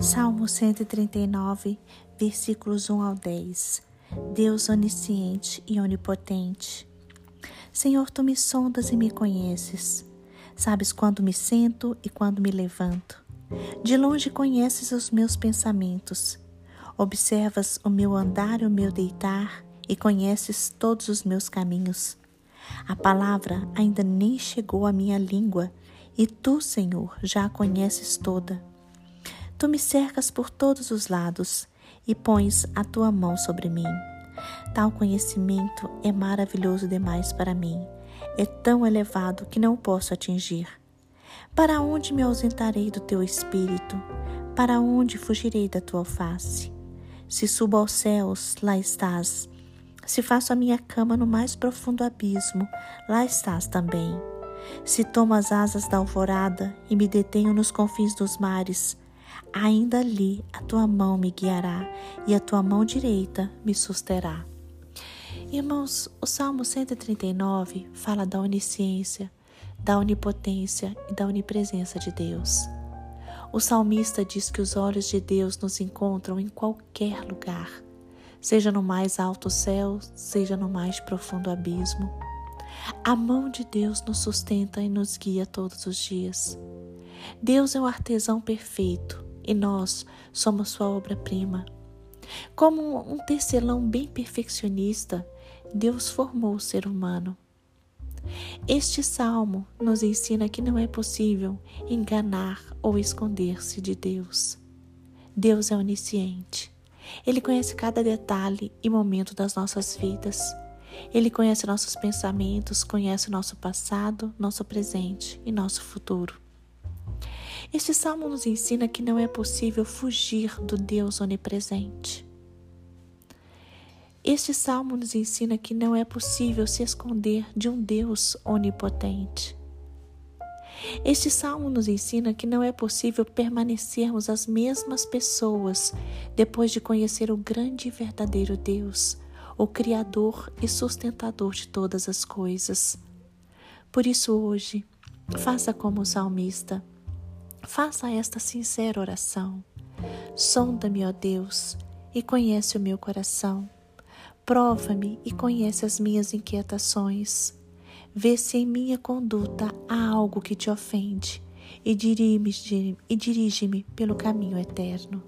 Salmo 139, versículos 1 ao 10. Deus onisciente e onipotente. Senhor, tu me sondas e me conheces. Sabes quando me sento e quando me levanto. De longe conheces os meus pensamentos. Observas o meu andar e o meu deitar e conheces todos os meus caminhos. A palavra ainda nem chegou à minha língua e tu, Senhor, já a conheces toda. Tu me cercas por todos os lados e pões a tua mão sobre mim. Tal conhecimento é maravilhoso demais para mim, é tão elevado que não posso atingir. Para onde me ausentarei do teu espírito? Para onde fugirei da tua face? Se subo aos céus, lá estás. Se faço a minha cama no mais profundo abismo, lá estás também. Se tomo as asas da alvorada e me detenho nos confins dos mares, ainda ali a tua mão me guiará e a tua mão direita me susterá. Irmãos, o Salmo 139 fala da onisciência, da onipotência e da onipresença de Deus. O salmista diz que os olhos de Deus nos encontram em qualquer lugar, seja no mais alto céu, seja no mais profundo abismo. A mão de Deus nos sustenta e nos guia todos os dias. Deus é o artesão perfeito e nós somos sua obra-prima. Como um tecelão bem perfeccionista, Deus formou o ser humano. Este salmo nos ensina que não é possível enganar ou esconder-se de Deus. Deus é onisciente. Ele conhece cada detalhe e momento das nossas vidas. Ele conhece nossos pensamentos, conhece nosso passado, nosso presente e nosso futuro. Este salmo nos ensina que não é possível fugir do Deus onipresente. Este salmo nos ensina que não é possível se esconder de um Deus onipotente. Este salmo nos ensina que não é possível permanecermos as mesmas pessoas depois de conhecer o grande e verdadeiro Deus, o Criador e sustentador de todas as coisas. Por isso, hoje, faça como o salmista Faça esta sincera oração. Sonda-me, ó Deus, e conhece o meu coração. Prova-me e conhece as minhas inquietações. Vê se em minha conduta há algo que te ofende e dirige-me dirige pelo caminho eterno.